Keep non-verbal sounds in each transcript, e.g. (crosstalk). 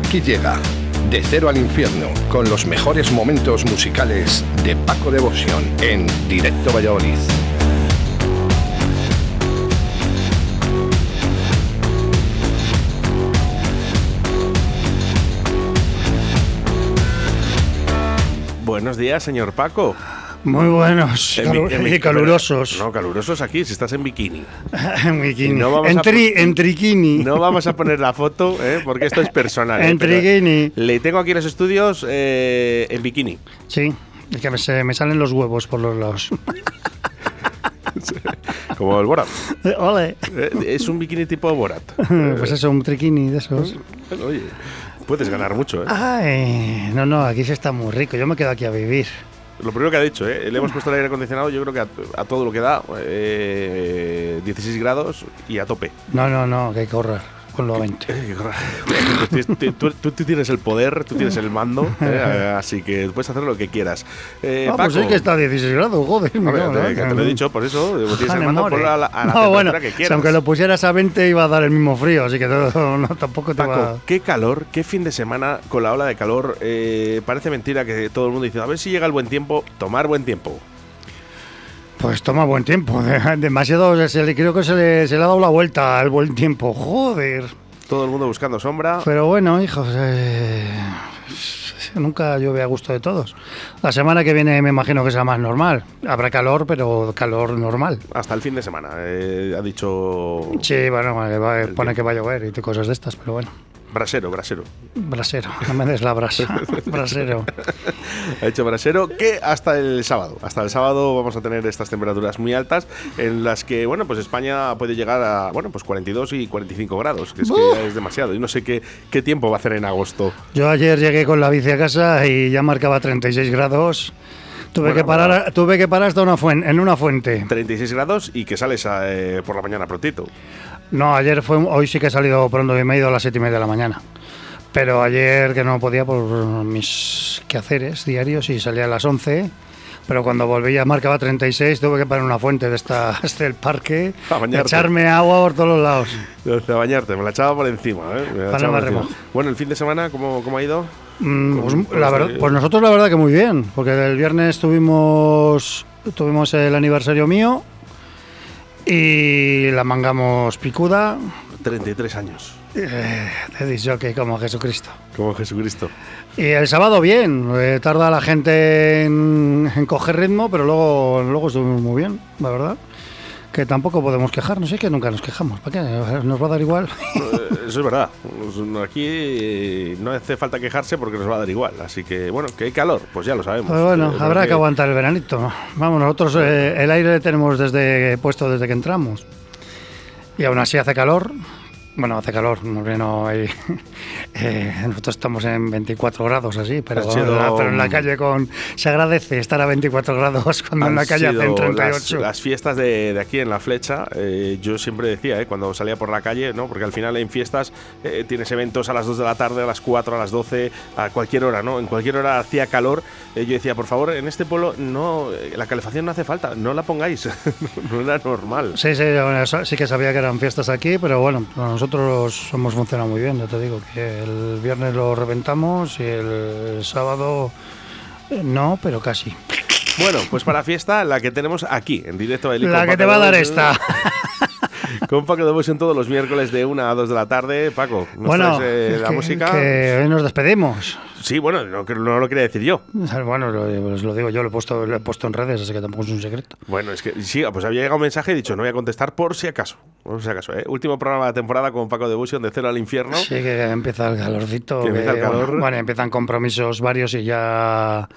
Aquí llega De Cero al Infierno con los mejores momentos musicales de Paco Devoción en Directo Valladolid. Buenos días, señor Paco. Muy buenos En calu- calurosos. No, calurosos aquí, si estás en bikini. (laughs) en bikini. No vamos en, tri- en triquini. No vamos a poner la foto, ¿eh? porque esto es personal. ¿eh? En Pero triquini. Le tengo aquí en los estudios eh, en bikini. Sí, es que me, se- me salen los huevos por los lados. (laughs) Como el Borat. (laughs) Ole. Eh, Es un bikini tipo Borat. Pues eso, un triquini de esos. Bueno, Oye, puedes ganar mucho, ¿eh? Ay, no, no, aquí se está muy rico. Yo me quedo aquí a vivir. Lo primero que ha dicho, ¿eh? Le hemos puesto el aire acondicionado, yo creo que a, todo lo que da, eh, 16 grados y a tope. No, no, no, que hay que correr con lo 20. Tú, tú- tú- tú tienes el poder, tú tienes el mando, (laughs) ¿eh? así que puedes hacer lo que quieras. Eh, Ah, pues Paco, sí que está a 16 grados, joder. en te, la que te lo he dicho, por eso eh, tienes el mando por a la, a la no, bueno, que quieras. aunque lo pusieras a 20 iba a dar el mismo frío, así que no, tampoco te va Paco, qué calor, qué fin de semana con la ola de calor. Eh, parece mentira que todo el mundo dice, a ver si llega el buen tiempo, tomar buen tiempo. Pues toma buen tiempo. (laughs) Demasiado, se le, creo que se le, se le ha dado la vuelta al buen tiempo. Joder. Todo el mundo buscando sombra. Pero bueno, hijos, eh, nunca llueve a gusto de todos. La semana que viene me imagino que será más normal. Habrá calor, pero calor normal. Hasta el fin de semana, eh, ha dicho Sí, bueno, pone tiempo. que va a llover y cosas de estas, pero bueno. Brasero, Brasero. Brasero, no me des la brasa. (laughs) Brasero. Ha dicho Brasero que hasta el sábado. Hasta el sábado vamos a tener estas temperaturas muy altas en las que, bueno, pues España puede llegar a, bueno, pues 42 y 45 grados, que es que es demasiado. Y no sé qué, qué tiempo va a hacer en agosto. Yo ayer llegué con la bici a casa y ya marcaba 36 grados. Tuve, Bueno, que parar, bueno. tuve que parar hasta una fuen- en una fuente. 36 grados y que sales eh, por la mañana prontito. No, ayer fue, hoy sí que he salido pronto y me he ido a las siete y media de la mañana. Pero ayer que no podía por mis quehaceres diarios y salía a las 11. Pero cuando volví ya marcaba 36, tuve que parar en una fuente de esta (laughs) del parque, A echarme agua por todos los lados. A bañarte, me la echaba por encima. ¿eh? Me la Para echaba no por me encima. remojo. Bueno, el fin de semana, ¿cómo, cómo ha ido? Mm, pues, la verdad- pues nosotros la verdad que muy bien, porque el viernes tuvimos, tuvimos el aniversario mío y la mangamos picuda. 33 años. Eh, te dicho que como Jesucristo. Como Jesucristo. Y el sábado bien, eh, tarda la gente en, en coger ritmo, pero luego, luego estuvimos muy bien, la verdad. Que tampoco podemos quejarnos, es que nunca nos quejamos. ¿Para qué? Nos va a dar igual. Eh, Eso es verdad. Aquí eh, no hace falta quejarse porque nos va a dar igual. Así que, bueno, que hay calor, pues ya lo sabemos. Pues bueno, Eh, habrá que aguantar el veranito. Vamos, nosotros eh, el aire tenemos desde puesto desde que entramos. Y aún así hace calor. Bueno, hace calor, no, hay, (laughs) eh, nosotros estamos en 24 grados así, pero, sido- la, pero en la calle con se agradece estar a 24 grados (laughs) cuando en la calle hacen sido 38. Las, las fiestas de, de aquí en La Flecha, eh, yo siempre decía, eh, cuando salía por la calle, ¿no? porque al final en fiestas eh, tienes eventos a las 2 de la tarde, a las 4, a las 12, a cualquier hora, ¿no? En cualquier hora hacía calor. yo decía, por favor, en este pueblo no, la calefacción no hace falta, no la pongáis, (laughs) no era normal. Sí, sí, bueno, sí que sabía que eran fiestas aquí, pero bueno, nosotros hemos funcionado muy bien, ya te digo, que el viernes lo reventamos y el sábado eh, no, pero casi. Bueno, pues para fiesta, la que tenemos aquí, en directo. Eli, La que te va a dar esta. (laughs) Con Paco de Busion todos los miércoles de 1 a 2 de la tarde. Paco, ¿nos Bueno, traes, eh, la que, música? que hoy nos despedimos. Sí, bueno, no, no lo quería decir yo. (laughs) Bueno, lo, pues lo digo yo, lo he, puesto, lo he puesto en redes, así que tampoco es un secreto. Bueno, es que sí, pues había llegado un mensaje y he dicho, no voy a contestar por si acaso. Por si acaso, ¿eh? Último programa de la temporada con Paco de Busion de Cero al Infierno. Sí, que empieza el calorcito. Que empieza el calor. Bueno, bueno, empiezan compromisos varios y ya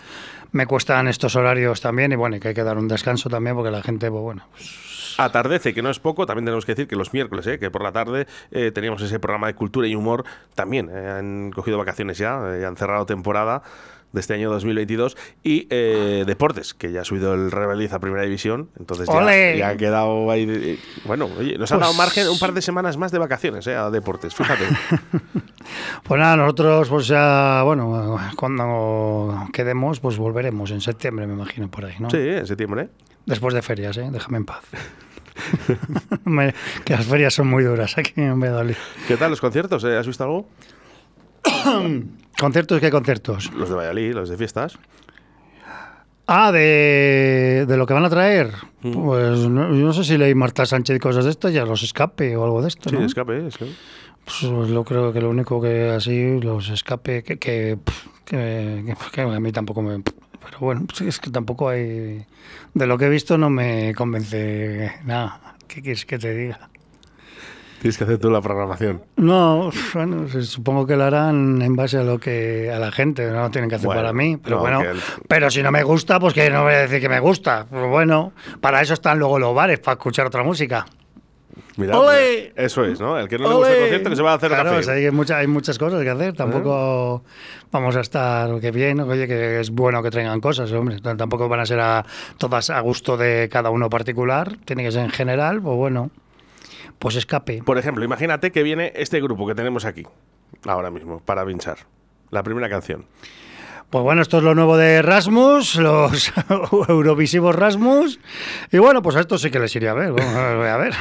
me cuestan estos horarios también y bueno, y que hay que dar un descanso también porque la gente, pues bueno, pues, Atardece, que no es poco, también tenemos que decir que los miércoles, ¿eh? que por la tarde eh, teníamos ese programa de cultura y humor, también eh, han cogido vacaciones ya, eh, han cerrado temporada de este año 2022 y eh, deportes que ya ha subido el Rebeliz a primera división entonces ya, ya ha quedado ahí bueno oye nos han Pues- dado margen un par de semanas más de vacaciones eh, a deportes fíjate (laughs) pues nada, nosotros pues ya, bueno, cuando quedemos pues volveremos en septiembre, me imagino, por ahí, ¿no? sí en septiembre Después de ferias, ¿eh? Déjame en paz. (laughs) Me- que las ferias son muy duras aquí en Valladolid. ¿qué tal los conciertos? eh? ¿has visto algo? (coughs) ¿Conciertos qué conciertos? los de Valladolid los de fiestas Ah, de, de lo que van a traer. Mm. Pues no, yo no sé si leí Marta Sánchez y cosas de esto, ya los escape o algo de esto, sí ¿no? escape sí. Pues yo creo que lo único que así, los escape, que, que, pff, que- que- que a mí tampoco me... Pero bueno, sí, es que tampoco hay... De lo que he visto no me convence nada. ¿Qué quieres que te diga? tienes que hacer tú la programación No, bueno, supongo que lo harán en base a lo que a la gente, no lo tienen que hacer Bueno, para mí, pero no, bueno, el- pero si no me gusta, pues que no voy a decir que me gusta. Pues bueno, para eso están luego los bares, para escuchar otra música. Mira, ¡Ole! eso es ¿no? el que no le gusta el ¡Ole! concierto que se va a hacer claro, café o sea, hay, mucha- hay muchas cosas que hacer, tampoco vamos a estar que bien, oye, que es bueno que traigan cosas, hombre, tampoco van a ser a, todas a gusto de cada uno particular, tiene que ser en general, pues bueno, pues escape. Por ejemplo, imagínate que viene este grupo que tenemos aquí, ahora mismo, para pinchar. La primera canción. Pues bueno, esto es lo nuevo de Rasmus, los (laughs) Eurovisivos Rasmus. Y bueno, pues a esto sí que les iría a ver. Bueno, a ver, voy a ver,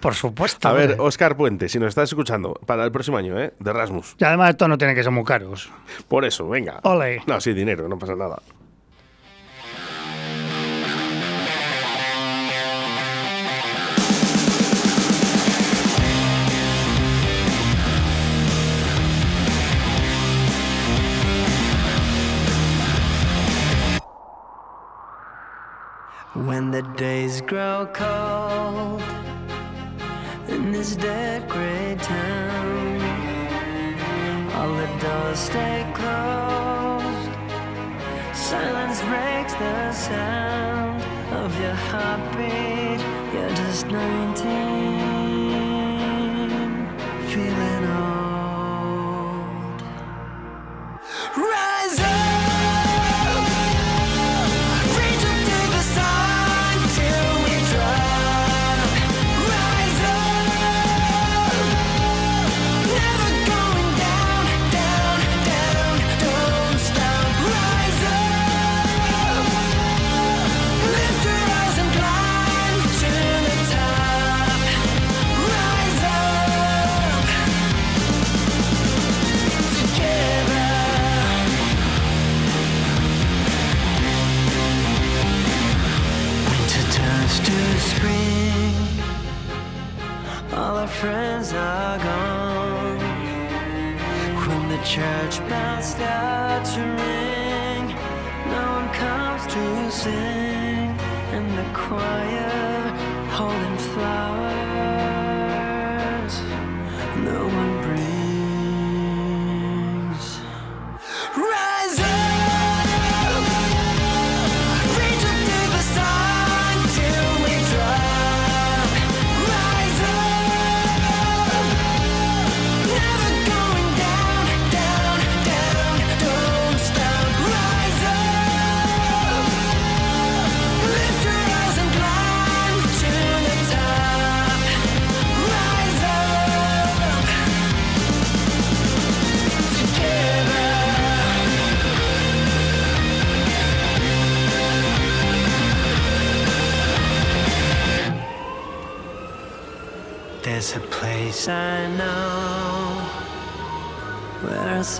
por supuesto. A ver. Oscar Puente, si nos estás escuchando, para el próximo año, ¿eh? De Rasmus. Y además esto no tiene que ser muy caros. Por eso, venga. Ole. No, sí, dinero, no pasa nada. When the days grow cold in this dead gray town, all the doors stay closed. Silence breaks the sound of your heartbeat. You're just 19, feeling old.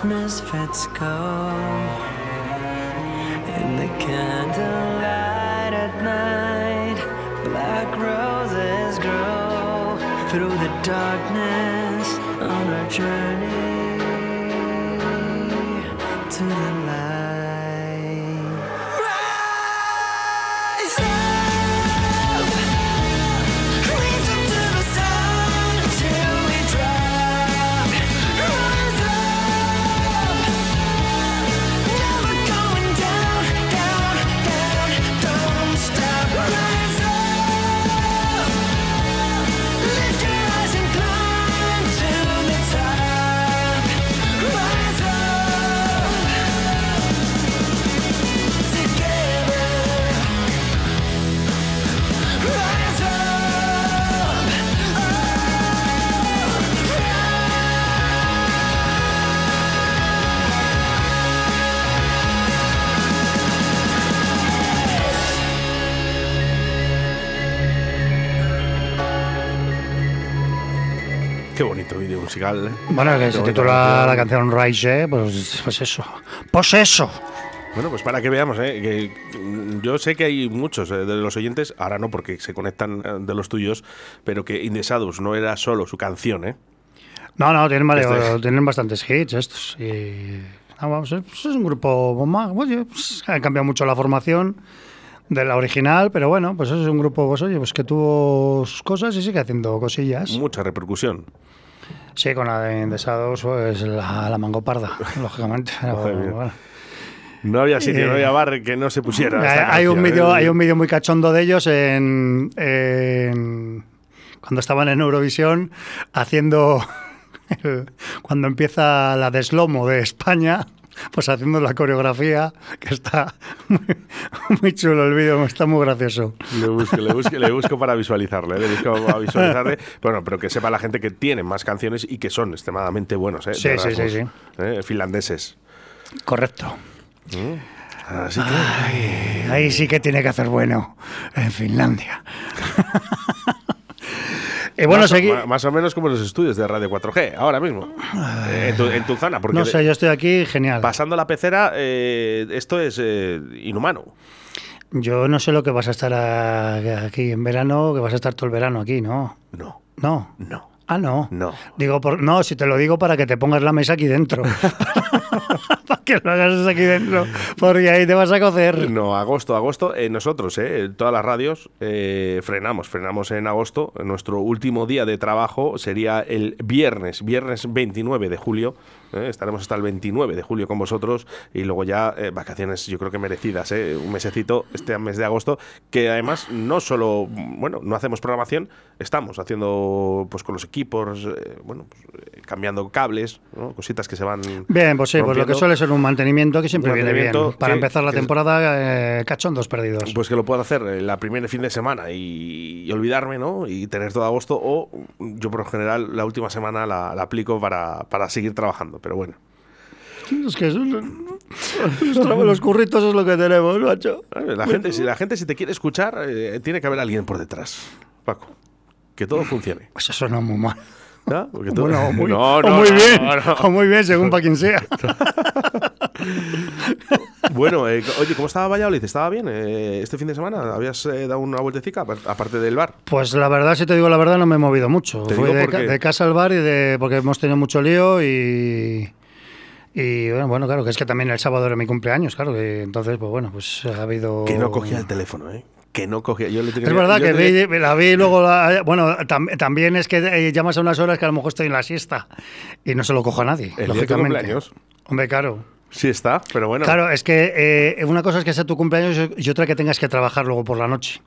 Misfits go. In the candlelight at night, black roses grow through the darkness on our journey to the light. Musical. ¿eh? Bueno, que se titula la canción Rise, pues, pues eso. Pues eso. Bueno, pues para que veamos, ¿eh? que yo sé que hay muchos eh, de los oyentes, ahora no porque se conectan eh, de los tuyos, pero que In The Shadows no era solo su canción, ¿eh? No, no, tienen, vale- Este- tienen bastantes hits estos. Y, no, vamos, es, pues es un grupo más. Oye, pues, ha cambiado mucho la formación de la original, pero bueno, pues es un grupo, pues oye, pues que tuvo sus cosas y sigue haciendo cosillas. Mucha repercusión. Sí, con la de Desados, pues la, la mango parda, (laughs) lógicamente. bueno. No había sitio, Eh, no había bar que no se pusiera. Hay, un vídeo, ¿eh? hay un vídeo muy cachondo de ellos en, en- cuando estaban en Eurovisión haciendo (laughs) el- cuando empieza la deslomo de España, pues haciendo la coreografía que está (laughs) muy, muy chulo el vídeo, está muy gracioso. Le busco, le busco, le busco para visualizarle, ¿eh? le busco para visualizarle. (laughs) Bueno, pero que sepa la gente que tienen más canciones y que son extremadamente buenos, ¿eh? Sí, sí, sí, sí. ¿eh? Finlandeses. Correcto. Así que. Ay, ahí sí que tiene que hacer bueno en Finlandia. (laughs) y bueno, más, o- seguí. más o menos como los estudios de Radio 4G, ahora mismo. Eh, en, tu, en tu zona, porque No sé, yo estoy aquí, genial. pasando la pecera, eh, esto es eh, inhumano. Yo no sé lo que vas a estar aquí en verano, que vas a estar todo el verano aquí, ¿no? No, No. no. Ah, no. No. Digo, por, no, si te lo digo para que te pongas la mesa aquí dentro. (laughs) que lo hagas aquí dentro. Porque ahí te vas a cocer. No, agosto, agosto. eh, nosotros, eh, todas las radios, eh, frenamos, frenamos en agosto. Nuestro último día de trabajo sería el viernes, viernes 29 de julio. eh, estaremos hasta el 29 de julio con vosotros y luego ya vacaciones, yo creo que merecidas, eh, un mesecito este mes de agosto, que además no solo, bueno, no hacemos programación, estamos haciendo pues con los equipos, bueno, pues, cambiando cables, ¿no? cositas que se van. Bien, pues sí, pues lo que rompiendo. suele ser un mantenimiento que siempre Un viene bien. Para que- empezar la temporada, eh, cachondos perdidos. Pues que lo puedo hacer eh, la primera fin de semana y, y olvidarme, ¿no? Y tener todo agosto. O yo, por lo general, la última semana la, la aplico para, para seguir trabajando. Pero bueno. Es que eso- (laughs) los, curritos es lo que tenemos, macho. La gente, si la gente si te quiere escuchar, eh, tiene que haber alguien por detrás, Paco. Que todo funcione. Pues eso no muy mal. ¿no? Porque todo- Bueno, o muy, (laughs) No, o no, muy no, bien, no, no. o muy bien, según para quien sea. (laughs) Bueno, eh, oye, ¿cómo estaba Valladolid? ¿Estaba bien eh, este fin de semana? ¿Habías eh, dado una vueltecica apar- aparte del bar? Pues la verdad, si te digo la verdad, no me he movido mucho. Te Fui de, ca- de casa al bar y de porque hemos tenido mucho lío y y bueno, bueno, claro, que es que también el sábado era mi cumpleaños, claro, que entonces pues bueno, pues ha habido Que no cogía el teléfono, ¿eh? Que no cogía. Yo le tenía, Es verdad yo que tenía- vi- la vi y luego la- bueno, tam- también es que llamas a unas horas que a lo mejor estoy en la siesta y no se lo cojo a nadie, día de tu lógicamente. cumpleaños. Hombre, claro. Sí está, pero bueno. Claro, es que eh, una cosa es que sea tu cumpleaños y otra que tengas que trabajar luego por la noche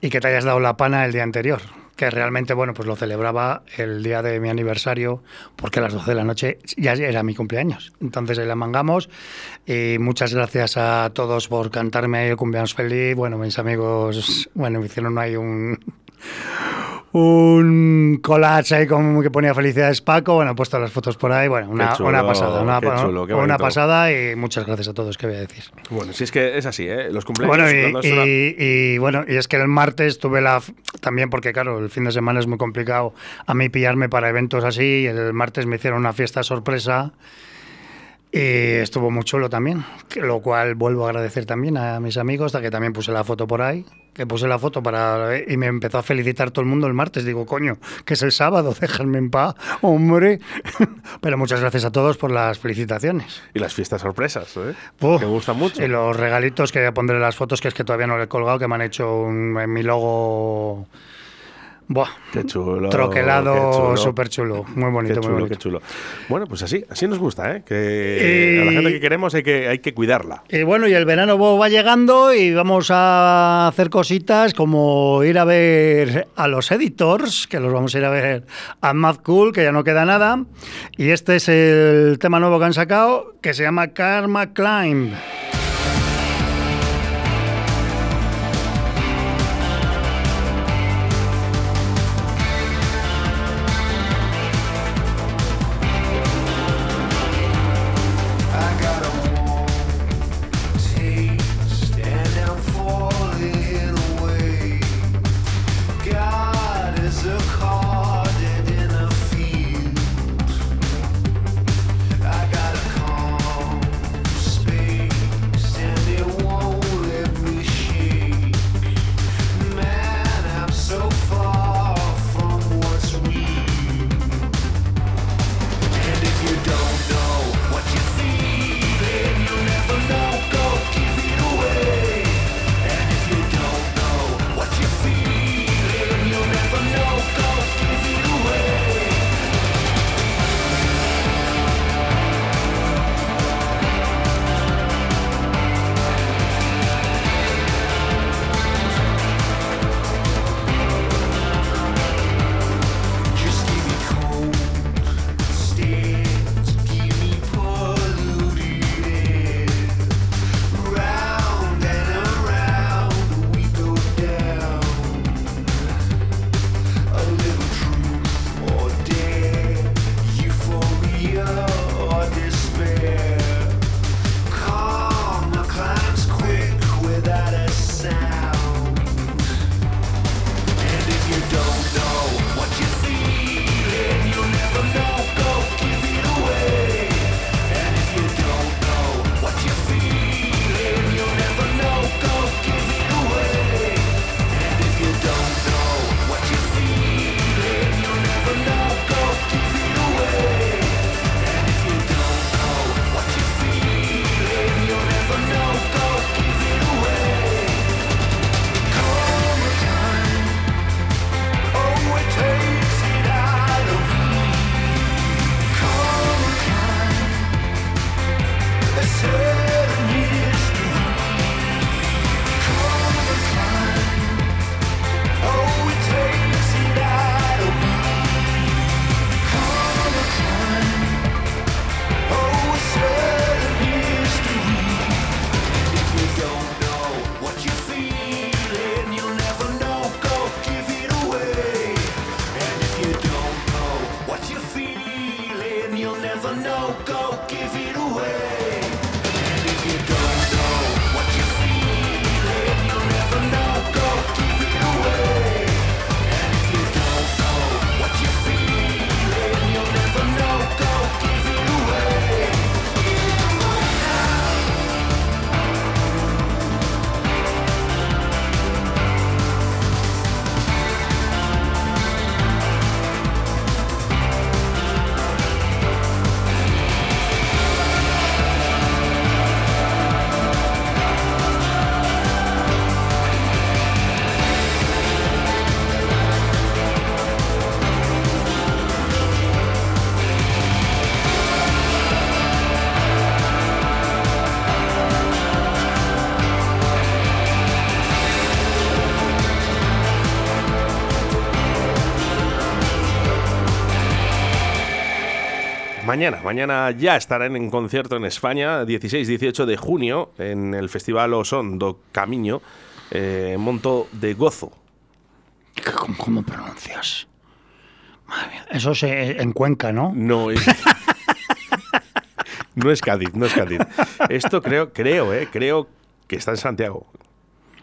y que te hayas dado la pana el día anterior. Que realmente, bueno, pues lo celebraba el día de mi aniversario, porque a las 12 de la noche ya era mi cumpleaños. Entonces ahí la mangamos y muchas gracias a todos por cantarme el cumpleaños feliz. Bueno, mis amigos, bueno, me hicieron ahí un, un collage ahí como que ponía felicidades Paco. Bueno, he puesto las fotos por ahí. Bueno, una, chulo, una pasada. Una, chulo, pasada y muchas gracias a todos, ¿qué voy a decir? Bueno, si es que es así, ¿eh? Los cumpleaños. Bueno, y, una- y- bueno, y es que el martes tuve la. También porque, claro, el fin de semana es muy complicado a mí pillarme para eventos así. Y el martes me hicieron una fiesta sorpresa. Y estuvo muy chulo también. lo cual vuelvo a agradecer también a mis amigos, que también puse la foto por ahí. Que puse la foto para. Y me empezó a felicitar todo el mundo el martes. Digo, coño, que es el sábado, (laughs) déjame en paz, hombre. (laughs) Pero muchas gracias a todos por las felicitaciones. Y las fiestas sorpresas, ¿eh? Uf, que gustan mucho. Y los regalitos que pondré las fotos, que es que todavía no le he colgado, que me han hecho un, en mi logo. Buah, Qué chulo. troquelado, súper chulo. Muy bonito, Qué muy chulo, bonito. qué chulo. Bueno, pues así, así nos gusta, ¿eh? Que a la gente que queremos hay que, hay que cuidarla. Y bueno, y el verano va llegando y vamos a hacer cositas como ir a ver a los editors, que los vamos a ir a ver a Mad Cool, que ya no queda nada. Y este es el tema nuevo que han sacado, que se llama Karma Climb. Mañana, mañana ya estarán en concierto en España, 16-18 de junio, en el Festival Oson do Camiño, eh, Monto de Gozo. ¿Cómo, cómo pronuncias? Madre mía, Eso es eh, en Cuenca, ¿no? No es. (laughs) no es Cádiz, no es Cádiz. Esto creo, creo, eh, creo que está en Santiago.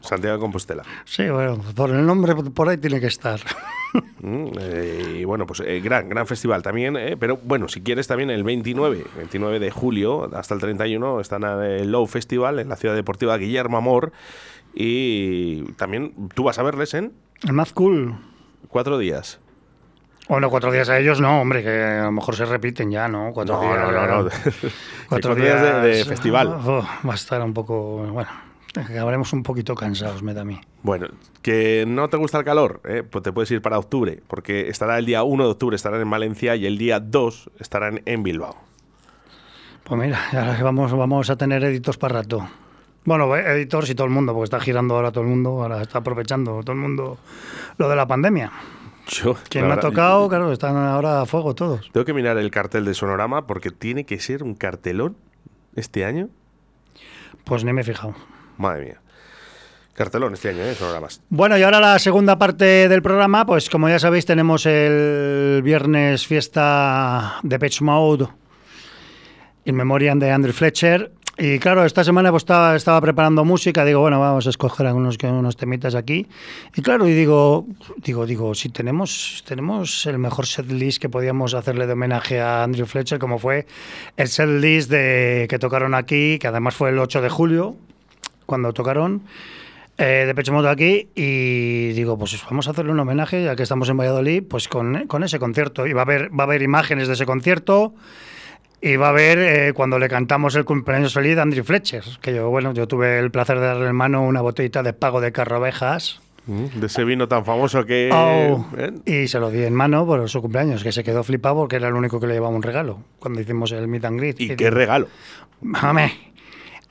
Santiago de Compostela. Sí, bueno, por el nombre por ahí tiene que estar. (laughs) Mm, eh, y bueno, pues eh, gran, gran festival también. eh, pero bueno, si quieres también el 29, 29 de julio hasta el 31 están en el Low Festival en la ciudad deportiva Guillermo Amor. Y también tú vas a verles en El Mad Cool. cuatro días. Bueno, cuatro días a ellos no, hombre, que a lo mejor se repiten ya, ¿no? Cuatro No, días. no, no, no. (laughs) Cuatro, días de- de festival. Oh, va a estar un poco. Bueno, acabaremos un poquito cansados, me da a mí. Bueno, que no te gusta el calor, eh, pues te puedes ir para octubre, porque estará el día 1 de octubre, estarán en Valencia y el día 2 estarán en Bilbao. Pues mira, ya vamos, vamos a tener editos para rato. Bueno, editores y todo el mundo, porque está girando ahora todo el mundo, ahora está aprovechando todo el mundo lo de la pandemia. Yo, Quien me ha tocado, claro, están ahora a fuego todos. Tengo que mirar el cartel de Sonorama porque tiene que ser un cartelón este año. Pues ni me he fijado. Madre mía. Cartelón este año, ¿eh? Sonoramas. Bueno, y ahora la segunda parte del programa, pues como ya sabéis, tenemos el viernes fiesta de Pitch Mode in memoriam de Andrew Fletcher. Y claro, esta semana pues estaba, estaba preparando música, digo, bueno, vamos a escoger algunos unos temitas aquí. Y claro, y digo, digo, digo, si tenemos, tenemos el mejor setlist que podíamos hacerle de homenaje a Andrew Fletcher, como fue el setlist de, que tocaron aquí, que además fue el 8 de julio, cuando tocaron eh, de Pecho Moto aquí y digo, pues vamos a hacerle un homenaje, ya que estamos en Valladolid, pues con, con ese concierto. Y va a haber, va a haber imágenes de ese concierto y va a haber eh, cuando le cantamos el cumpleaños feliz a Andrew Fletcher, que yo, bueno, yo tuve el placer de darle en mano una botellita de pago de carrovejas Mm, De ese vino tan famoso que. Oh, ¿eh? y se lo di en mano por su cumpleaños, que se quedó flipado porque era el único que le llevaba un regalo cuando hicimos el meet and greet. Y qué digo, regalo. Hombre,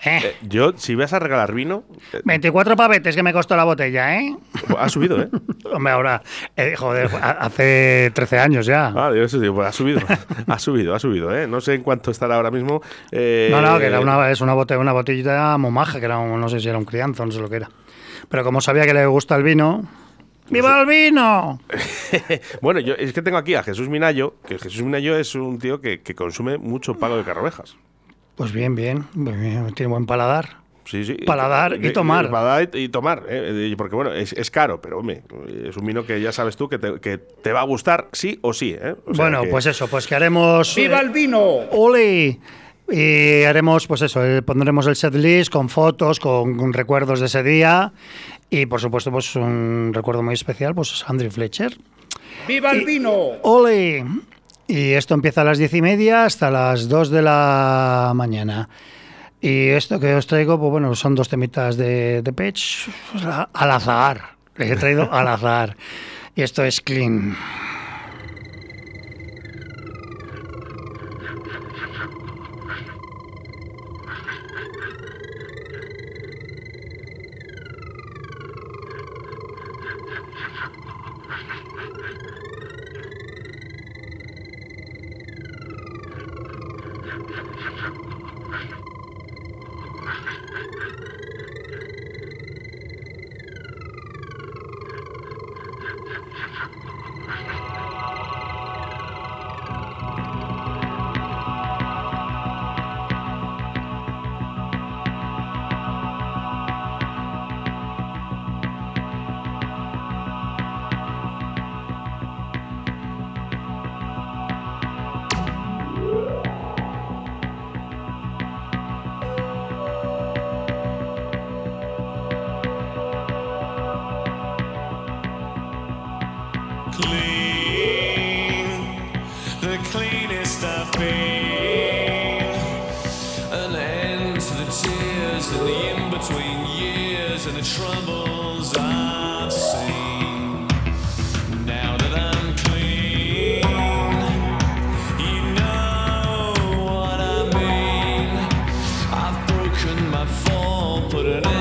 eh, Eh, yo, si vas a regalar vino, eh, 24 pavetes que me costó la botella, ¿eh? ha subido, ¿eh? (laughs) Hombre, ahora, eh, joder, ha- hace 13 años ya. Ah, yo eso digo, pues ha subido, ha subido, ha subido, ¿eh? No sé en cuánto estará ahora mismo. eh, No, no, que era una, es una, bote- una botellita momaja, que era un- no sé si era un crianzo, no sé lo que era. Pero como sabía que le gusta el vino. ¡Viva el vino! (laughs) bueno, yo es que tengo aquí a Jesús Minayo, que Jesús Minayo es un tío que, que consume mucho pago de carrovejas. Pues bien, bien, bien, tiene buen paladar. Sí, sí. Paladar y tomar. Paladar y, tomar, eh, porque bueno, es, es caro, pero hombre, es un vino que ya sabes tú que te, que te va a gustar sí o sí, ¿eh? O sea bueno, que- pues eso, pues que haremos. ¡Viva eh, el vino! ¡Ole! Y haremos, pues eso, pondremos el set list con fotos, con, con recuerdos de ese día. Y por supuesto, pues un recuerdo muy especial, pues Andrew Fletcher. ¡Viva el vino! ¡Ole! Y esto empieza a las diez y media hasta las 2 de la mañana. Y esto que os traigo, pues bueno, son dos temitas de, de a- al azar. Les he traído al azar. Y esto es Clean. Clean, put it on.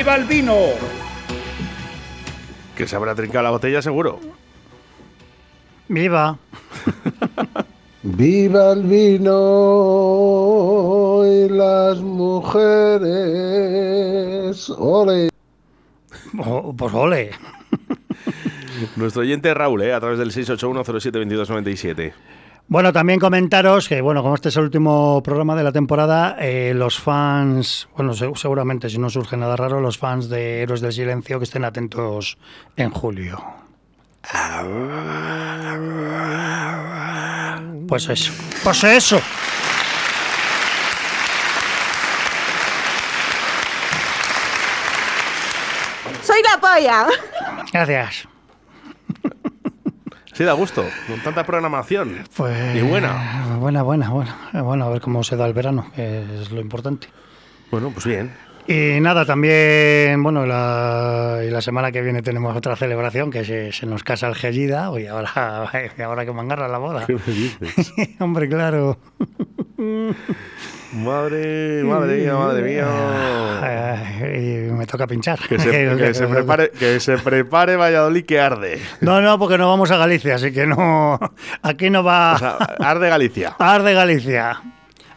¡Viva el vino! Que se habrá trincado la botella seguro. Viva. (laughs) Viva el vino y las mujeres. Ole. O- pues ole. Nuestro oyente Raúl, ¿eh? a través del 681072297. Bueno, también comentaros que, bueno, como este es el último programa de la temporada, eh, los fans, bueno, se- seguramente si no surge nada raro, los fans de Héroes del Silencio que estén atentos en julio. Pues eso. Pues eso. Soy la polla. Gracias. Sí, da gusto, con tanta programación. Pues, Y buena. Buena, buena, buena. Eh, Bueno, a ver cómo se da el verano, que es lo importante. Bueno, pues bien. Y nada, también, bueno, la, y la semana que viene tenemos otra celebración que se, se nos casa el Gellida. Oye, ahora, (laughs) ahora que mangarra la boda. ¿Qué me dices? (laughs) Hombre, claro. (laughs) Madre, madre mía, madre mía. Y me toca pinchar. Que se, (laughs) que se prepare, que se prepare Valladolid que arde. No, no, porque no vamos a Galicia, así que no. Aquí no va. O sea, arde Galicia. Ar de Galicia.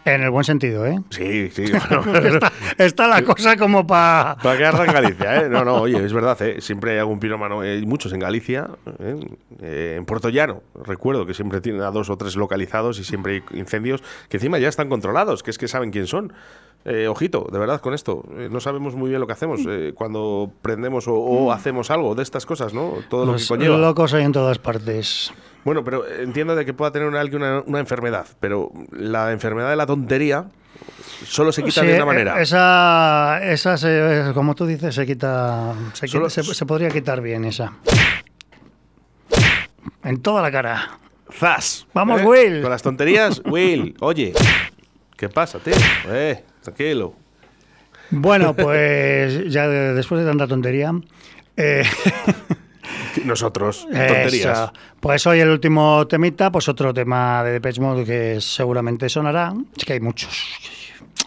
En el buen sentido, ¿eh? Sí, sí. (laughs) está, está la cosa como para... Para quedarla en Galicia, ¿eh? No, no, oye, es verdad, ¿eh? Siempre hay algún pirómano, hay muchos en Galicia, ¿eh? Eh, en Puerto Llano, recuerdo que siempre tienen a dos o tres localizados y siempre hay incendios que encima ya están controlados, que es que saben quién son. Eh, ojito, de verdad, con esto. Eh, no sabemos muy bien lo que hacemos eh, cuando prendemos o, o hacemos algo de estas cosas, ¿no? Todo lo que Los conlleva. locos hay en todas partes. Bueno, pero entiendo de que pueda tener alguien una, una enfermedad, pero la enfermedad de la tontería solo se quita Sí, de una eh, manera. Esa, esa se- como tú dices, se quita. Se, Solo- quita- se- se podría quitar bien esa. En toda la cara. ¡Zas! Vamos, ¿Eh? Will. Con las tonterías, Will, oye, ¿qué pasa, tío? Eh, tranquilo. Bueno, pues ya de- después de tanta tontería. eh, (laughs) (laughs) Nosotros, tonterías. Pues hoy el último temita, pues otro tema de Depeche Mode que seguramente sonará. Es que hay muchos.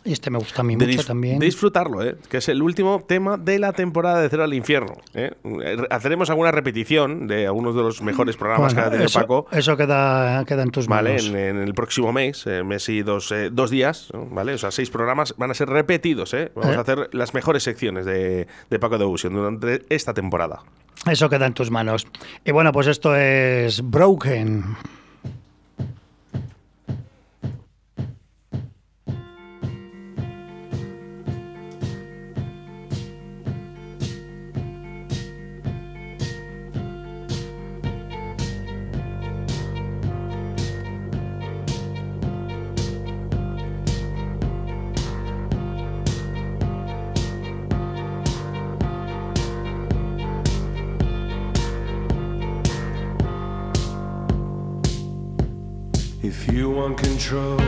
Y este me gusta a mí De, mucho también. de disfrutarlo, ¿eh? que es el último tema de la temporada de Cero al Infierno. ¿eh? Eh, Haceremos alguna repetición de algunos de los mejores programas que Bueno, ha tenido eso, Paco. eso queda, queda en tus Vale, manos. en, en el próximo mes, eh, mes y dos, eh, dos días. ¿vale? O sea, seis programas van a ser repetidos, ¿eh? Vamos a hacer las mejores secciones de, de Paco de durante esta temporada. Eso queda en tus manos. Y bueno, pues esto es Broken. Control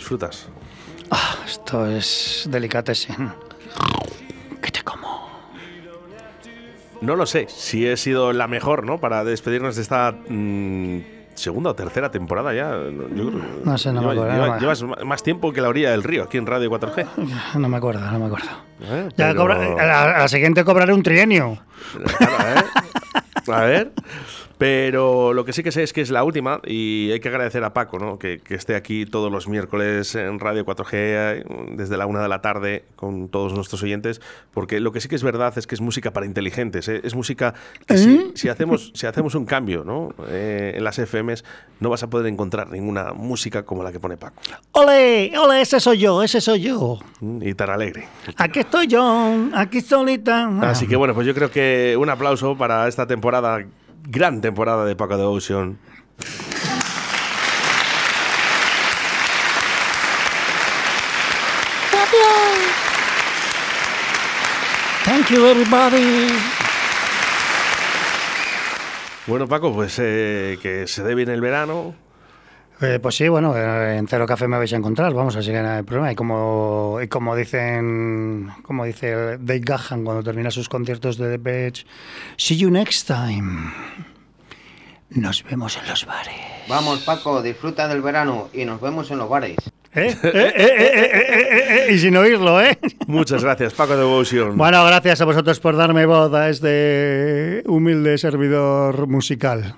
disfrutas? Ah, esto es delicatessen. ¿Qué te como? No lo sé si he sido la mejor, ¿no? Para despedirnos de esta mm, segunda o tercera temporada ya. Yo creo que No sé, no me acuerdo, lleva- no me- llevas más tiempo que la orilla del río aquí en Radio 4G. No me acuerdo, no me acuerdo. ¿eh? Ya Pero- cobra- a, la, a la siguiente cobraré un trienio. Nada, ¿eh? A ver. Pero lo que sí que sé es que es la última y hay que agradecer a Paco, ¿no? Que, que esté aquí todos los miércoles en Radio 4G eh, desde la una de la tarde con todos nuestros oyentes, porque lo que sí que es verdad es que es música para inteligentes, ¿eh? es música que si, si hacemos, si hacemos un cambio ¿no? Eh, en las FMs no vas a poder encontrar ninguna música como la que pone Paco. ¡Ole! ¡Ole! Ese soy yo, ese soy yo. Mm, Y tan alegre. Aquí estoy yo, aquí solita. Así que bueno, pues yo creo que un aplauso para esta temporada, gran temporada de Paco de Ocean. Thank you, everybody. Bueno, Paco, pues eh, que se dé bien el verano. Eh, pues sí, bueno, eh, en Cero Café me vais a encontrar, vamos, así que no hay problema. Y como, y como dicen, como dice Dave Gahan cuando termina sus conciertos de The Beach, see you next time. Nos vemos en los bares. Vamos, Paco, disfruta del verano y nos vemos en los bares. ¿Eh? Eh, eh, eh, eh, eh, eh, eh, y sin oírlo, ¿eh? Muchas gracias, Paco de Ocean. Bueno, gracias a vosotros por darme voz a este humilde servidor musical.